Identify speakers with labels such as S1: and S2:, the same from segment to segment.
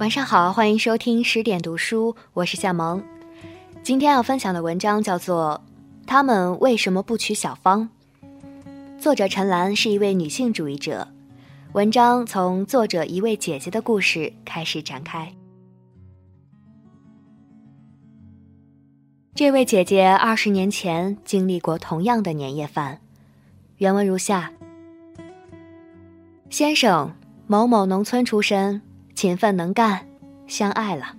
S1: 晚上好，欢迎收听十点读书，我是夏萌。今天要分享的文章叫做《他们为什么不娶小芳》，作者陈岚是一位女性主义者。文章从作者一位姐姐的故事开始展开。这位姐姐二十年前经历过同样的年夜饭，原文如下：先生某某农村出身，勤奋能干，相爱了。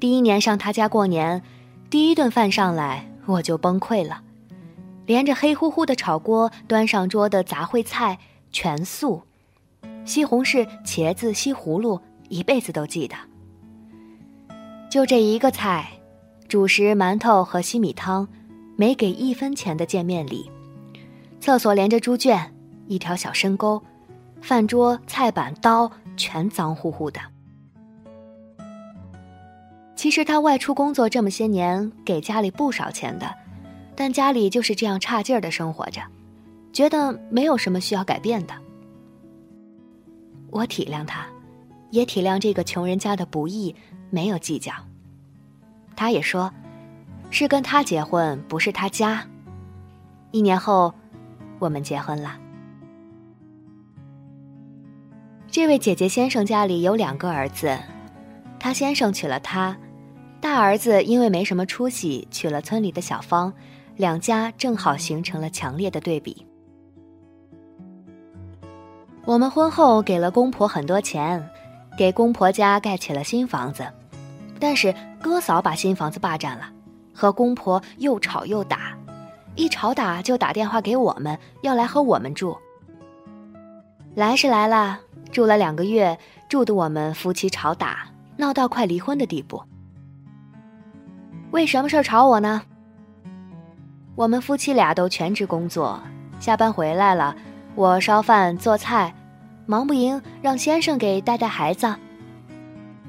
S1: 第一年上他家过年，第一顿饭上来我就崩溃了，连着黑乎乎的炒锅端上桌的杂烩菜全素。西红柿、茄子、西葫芦，一辈子都记得。就这一个菜，主食馒头和稀米汤，没给一分钱的见面礼。厕所连着猪圈，一条小深沟，饭桌、菜板、刀全脏乎乎的。其实他外出工作这么些年，给家里不少钱的，但家里就是这样差劲儿的生活着，觉得没有什么需要改变的。我体谅他，也体谅这个穷人家的不易，没有计较。他也说，是跟他结婚，不是他家。一年后，我们结婚了。这位姐姐先生家里有两个儿子，他先生娶了她，大儿子因为没什么出息，娶了村里的小芳，两家正好形成了强烈的对比。我们婚后给了公婆很多钱，给公婆家盖起了新房子，但是哥嫂把新房子霸占了，和公婆又吵又打，一吵打就打电话给我们，要来和我们住。来是来了，住了两个月，住的我们夫妻吵打，闹到快离婚的地步。为什么事儿吵我呢？我们夫妻俩都全职工作，下班回来了，我烧饭做菜。忙不赢，让先生给带带孩子。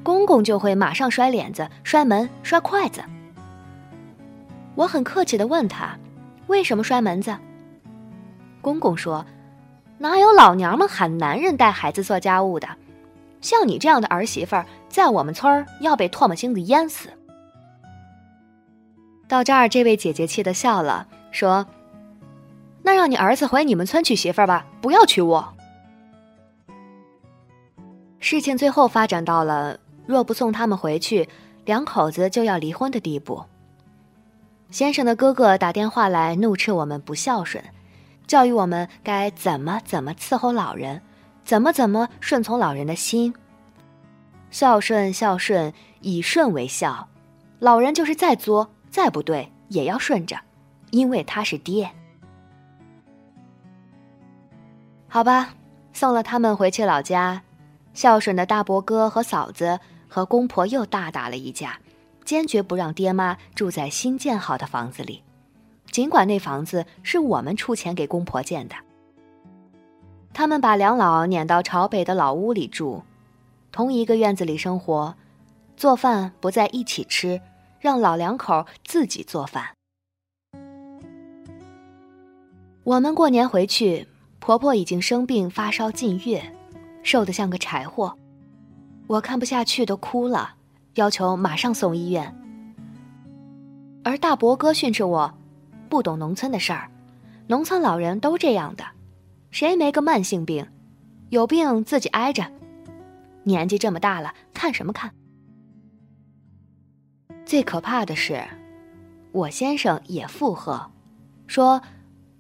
S1: 公公就会马上摔脸子、摔门、摔筷子。我很客气的问他，为什么摔门子？公公说：“哪有老娘们喊男人带孩子做家务的？像你这样的儿媳妇，在我们村儿要被唾沫星子淹死。”到这儿，这位姐姐气得笑了，说：“那让你儿子回你们村娶媳妇吧，不要娶我。”事情最后发展到了若不送他们回去，两口子就要离婚的地步。先生的哥哥打电话来怒斥我们不孝顺，教育我们该怎么怎么伺候老人，怎么怎么顺从老人的心。孝顺孝顺，以顺为孝，老人就是再作再不对也要顺着，因为他是爹。好吧，送了他们回去老家。孝顺的大伯哥和嫂子和公婆又大打了一架，坚决不让爹妈住在新建好的房子里，尽管那房子是我们出钱给公婆建的。他们把两老撵到朝北的老屋里住，同一个院子里生活，做饭不在一起吃，让老两口自己做饭。我们过年回去，婆婆已经生病发烧近月。瘦得像个柴火，我看不下去都哭了，要求马上送医院。而大伯哥训斥我，不懂农村的事儿，农村老人都这样的，谁没个慢性病？有病自己挨着，年纪这么大了，看什么看？最可怕的是，我先生也附和，说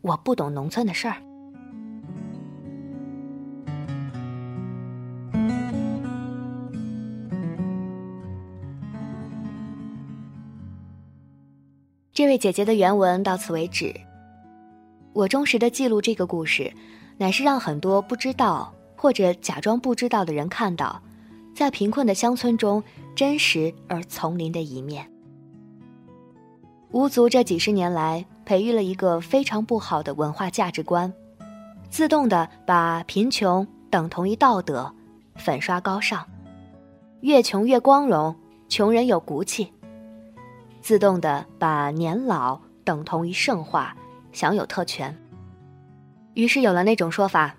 S1: 我不懂农村的事儿。这位姐姐的原文到此为止。我忠实的记录这个故事，乃是让很多不知道或者假装不知道的人看到，在贫困的乡村中真实而丛林的一面。巫族这几十年来培育了一个非常不好的文化价值观，自动的把贫穷等同于道德，粉刷高尚，越穷越光荣，穷人有骨气。自动的把年老等同于圣化，享有特权。于是有了那种说法：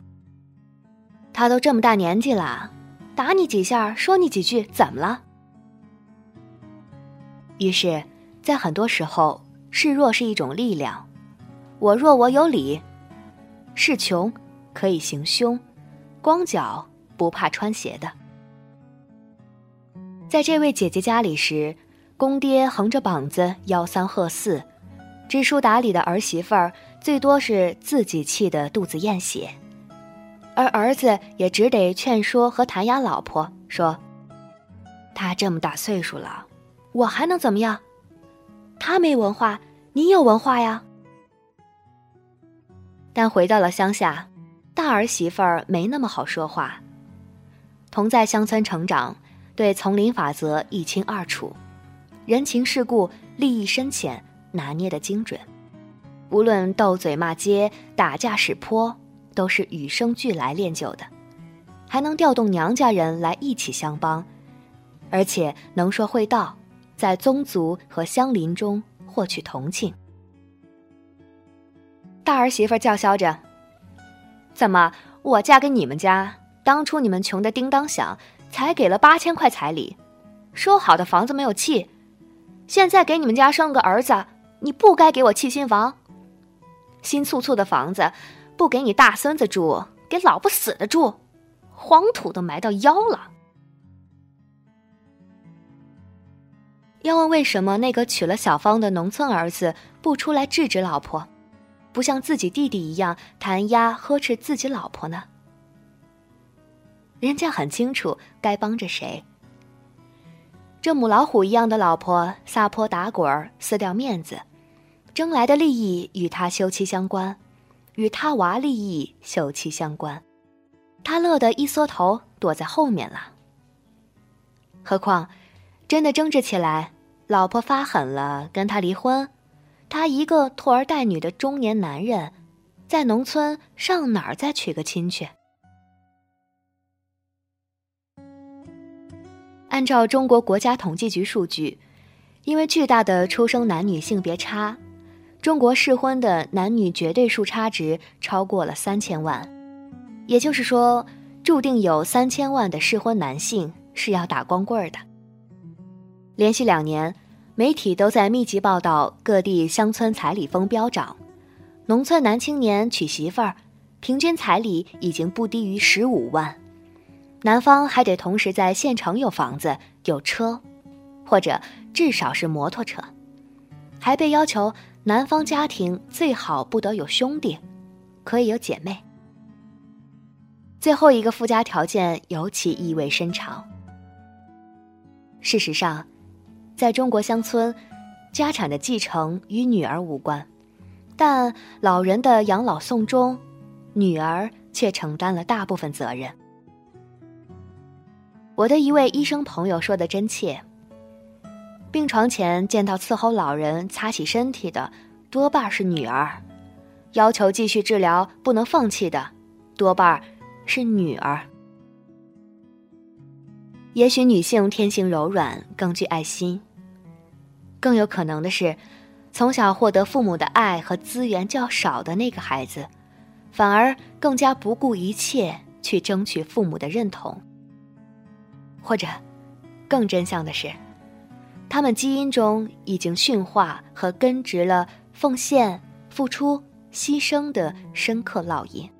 S1: 他都这么大年纪了，打你几下，说你几句，怎么了？于是，在很多时候，示弱是一种力量。我弱我有理，是穷可以行凶，光脚不怕穿鞋的。在这位姐姐家里时，公爹横着膀子吆三喝四，知书达理的儿媳妇儿最多是自己气得肚子咽血。而儿子也只得劝说和弹压老婆，说：“他这么大岁数了，我还能怎么样？他没文化，你有文化呀。”但回到了乡下，大儿媳妇儿没那么好说话。同在乡村成长，对丛林法则一清二楚，人情世故、利益深浅拿捏的精准，无论斗嘴骂街、打架使泼。都是与生俱来练就的，还能调动娘家人来一起相帮，而且能说会道，在宗族和乡邻中获取同情。大儿媳妇叫嚣着：“怎么，我嫁给你们家，当初你们穷的叮当响，才给了八千块彩礼，说好的房子没有气，现在给你们家生个儿子，你不该给我砌新房，新簇簇的房子。”不给你大孙子住，给老不死的住，黄土都埋到腰了。要问为什么那个娶了小芳的农村儿子不出来制止老婆，不像自己弟弟一样弹压呵斥自己老婆呢？人家很清楚该帮着谁。这母老虎一样的老婆撒泼打滚撕掉面子，争来的利益与他休戚相关。与他娃利益休戚相关，他乐得一缩头躲在后面了。何况，真的争执起来，老婆发狠了跟他离婚，他一个拖儿带女的中年男人，在农村上哪儿再娶个亲去？按照中国国家统计局数据，因为巨大的出生男女性别差。中国适婚的男女绝对数差值超过了三千万，也就是说，注定有三千万的适婚男性是要打光棍的。连续两年，媒体都在密集报道各地乡村彩礼风飙涨，农村男青年娶媳妇儿，平均彩礼已经不低于十五万，男方还得同时在县城有房子、有车，或者至少是摩托车，还被要求。男方家庭最好不得有兄弟，可以有姐妹。最后一个附加条件尤其意味深长。事实上，在中国乡村，家产的继承与女儿无关，但老人的养老送终，女儿却承担了大部分责任。我的一位医生朋友说的真切。病床前见到伺候老人擦洗身体的，多半是女儿；要求继续治疗不能放弃的，多半是女儿。也许女性天性柔软，更具爱心。更有可能的是，从小获得父母的爱和资源较少的那个孩子，反而更加不顾一切去争取父母的认同。或者，更真相的是。他们基因中已经驯化和根植了奉献、付出、牺牲的深刻烙印。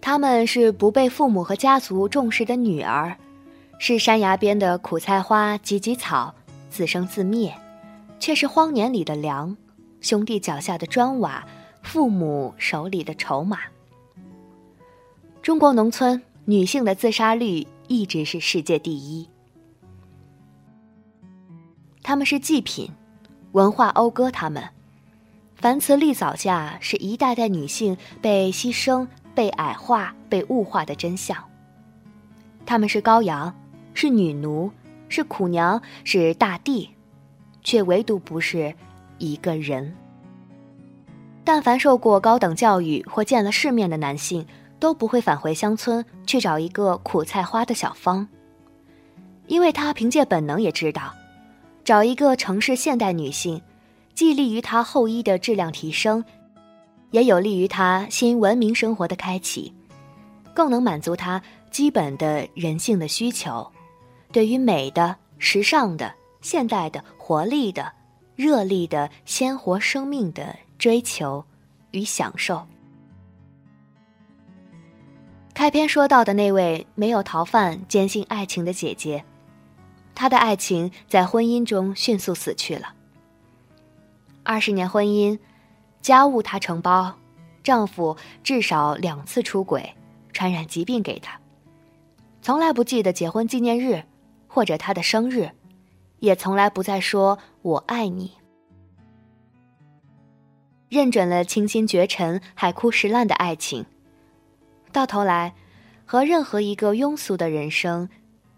S1: 他们是不被父母和家族重视的女儿，是山崖边的苦菜花、芨芨草，自生自灭，却是荒年里的粮，兄弟脚下的砖瓦，父母手里的筹码。中国农村女性的自杀率一直是世界第一。他们是祭品，文化讴歌他们。樊词立早嫁是一代代女性被牺牲、被矮化、被物化的真相。他们是羔羊，是女奴，是苦娘，是大地，却唯独不是一个人。但凡受过高等教育或见了世面的男性，都不会返回乡村去找一个苦菜花的小芳，因为他凭借本能也知道。找一个城市现代女性，既利于她后衣的质量提升，也有利于她新文明生活的开启。更能满足他基本的人性的需求，对于美的、时尚的、现代的、活力的、热力的、鲜活生命的追求与享受。开篇说到的那位没有逃犯、坚信爱情的姐姐，她的爱情在婚姻中迅速死去了。二十年婚姻，家务她承包，丈夫至少两次出轨。传染疾病给她，从来不记得结婚纪念日，或者她的生日，也从来不再说“我爱你”。认准了清心绝尘、海枯石烂的爱情，到头来，和任何一个庸俗的人生，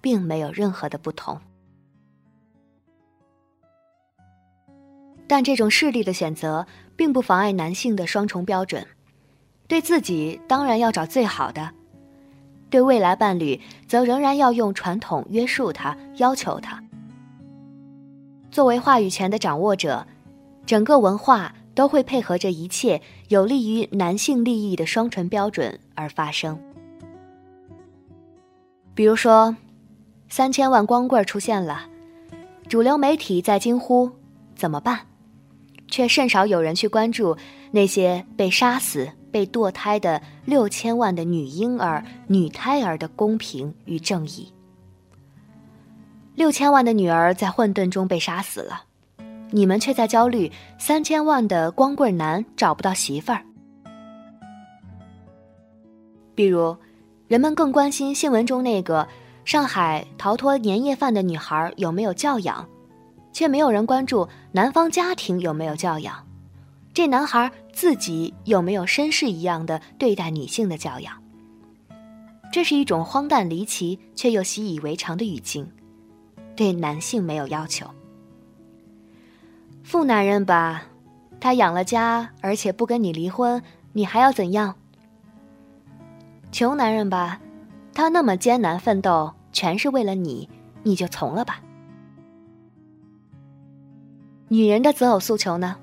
S1: 并没有任何的不同。但这种势力的选择，并不妨碍男性的双重标准。对自己当然要找最好的，对未来伴侣则仍然要用传统约束他、要求他。作为话语权的掌握者，整个文化都会配合着一切有利于男性利益的双重标准而发生。比如说，三千万光棍出现了，主流媒体在惊呼怎么办，却甚少有人去关注那些被杀死。被堕胎的六千万的女婴儿、女胎儿的公平与正义。六千万的女儿在混沌中被杀死了，你们却在焦虑三千万的光棍男找不到媳妇儿。比如，人们更关心新闻中那个上海逃脱年夜饭的女孩有没有教养，却没有人关注男方家庭有没有教养。这男孩自己有没有绅士一样的对待女性的教养？这是一种荒诞离奇却又习以为常的语境，对男性没有要求。富男人吧，他养了家，而且不跟你离婚，你还要怎样？穷男人吧，他那么艰难奋斗，全是为了你，你就从了吧。女人的择偶诉求呢？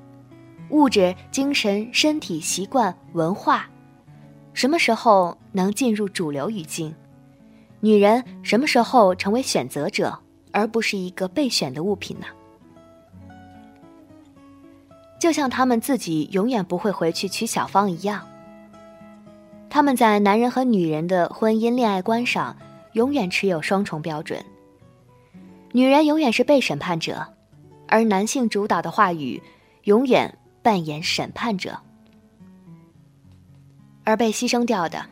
S1: 物质、精神、身体、习惯、文化，什么时候能进入主流语境？女人什么时候成为选择者，而不是一个备选的物品呢？就像他们自己永远不会回去娶小芳一样，他们在男人和女人的婚姻恋爱观上，永远持有双重标准。女人永远是被审判者，而男性主导的话语，永远。扮演审判者，而被牺牲掉的，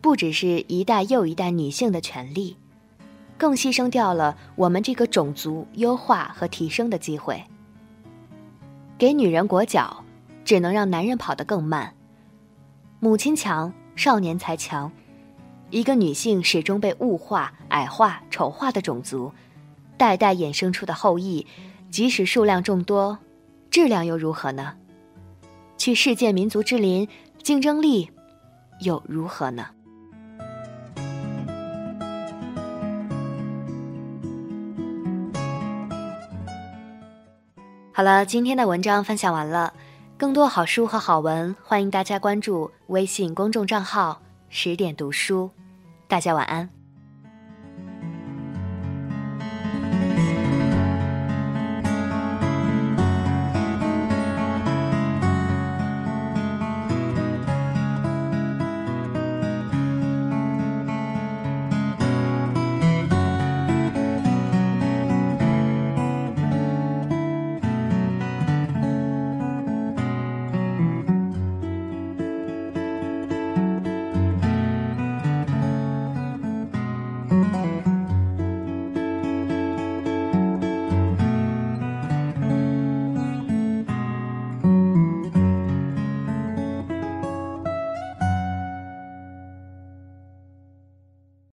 S1: 不只是一代又一代女性的权利，更牺牲掉了我们这个种族优化和提升的机会。给女人裹脚，只能让男人跑得更慢。母亲强，少年才强。一个女性始终被物化、矮化、丑化的种族，代代衍生出的后裔，即使数量众多。质量又如何呢？去世界民族之林，竞争力又如何呢？好了，今天的文章分享完了。更多好书和好文，欢迎大家关注微信公众账号“十点读书”。大家晚安。